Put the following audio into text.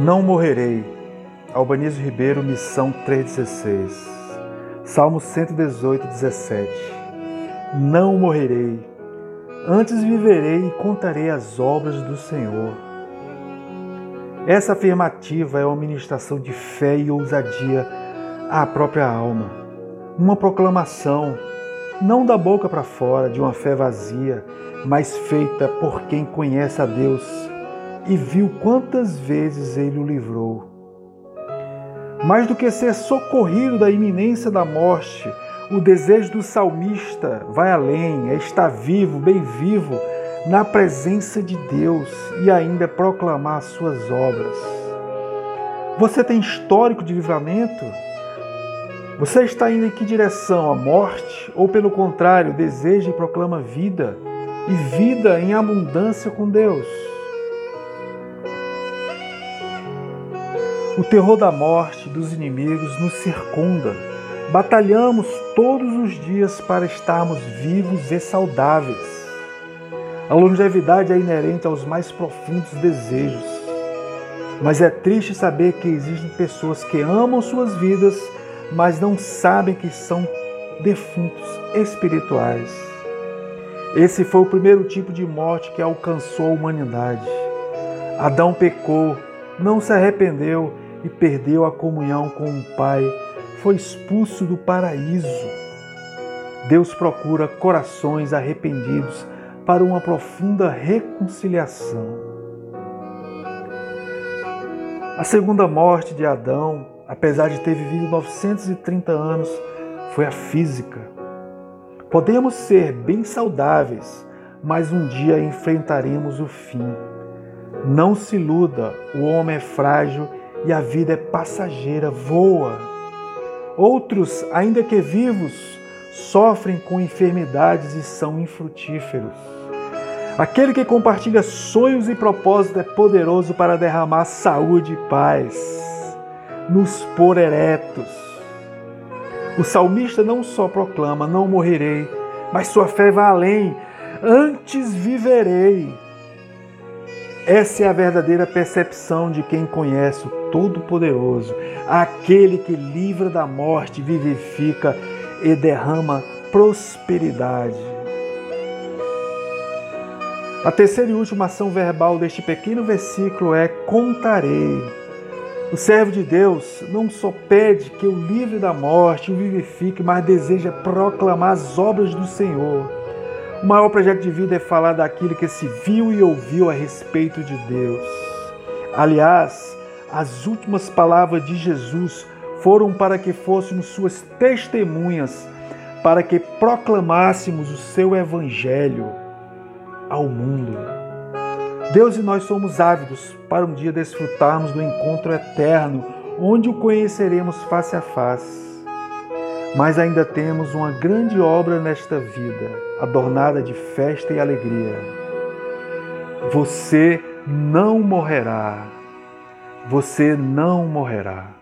Não morrerei. Albanizo Ribeiro, Missão 316. Salmo 118, 17. Não morrerei. Antes viverei e contarei as obras do Senhor. Essa afirmativa é uma ministração de fé e ousadia à própria alma. Uma proclamação, não da boca para fora, de uma fé vazia, mas feita por quem conhece a Deus e viu quantas vezes ele o livrou. Mais do que ser socorrido da iminência da morte, o desejo do salmista vai além, é estar vivo, bem vivo, na presença de Deus e ainda proclamar as suas obras. Você tem histórico de livramento? Você está indo em que direção? A morte? Ou pelo contrário, deseja e proclama vida? E vida em abundância com Deus? O terror da morte dos inimigos nos circunda. Batalhamos todos os dias para estarmos vivos e saudáveis. A longevidade é inerente aos mais profundos desejos. Mas é triste saber que existem pessoas que amam suas vidas, mas não sabem que são defuntos espirituais. Esse foi o primeiro tipo de morte que alcançou a humanidade. Adão pecou, não se arrependeu e perdeu a comunhão com o Pai, foi expulso do paraíso. Deus procura corações arrependidos para uma profunda reconciliação. A segunda morte de Adão, apesar de ter vivido 930 anos, foi a física. Podemos ser bem saudáveis, mas um dia enfrentaremos o fim. Não se iluda, o homem é frágil e a vida é passageira, voa. Outros, ainda que vivos, sofrem com enfermidades e são infrutíferos. Aquele que compartilha sonhos e propósitos é poderoso para derramar saúde e paz, nos pôr eretos. O salmista não só proclama: Não morrerei, mas sua fé vai além, antes viverei essa é a verdadeira percepção de quem conhece o Todo-Poderoso, aquele que livra da morte, vivifica e derrama prosperidade. A terceira e última ação verbal deste pequeno versículo é contarei. O servo de Deus não só pede que o livre da morte, o vivifique, mas deseja proclamar as obras do Senhor. O maior projeto de vida é falar daquilo que se viu e ouviu a respeito de Deus. Aliás, as últimas palavras de Jesus foram para que fôssemos suas testemunhas, para que proclamássemos o seu evangelho ao mundo. Deus e nós somos ávidos para um dia desfrutarmos do encontro eterno, onde o conheceremos face a face mas ainda temos uma grande obra nesta vida, adornada de festa e alegria. Você não morrerá. Você não morrerá.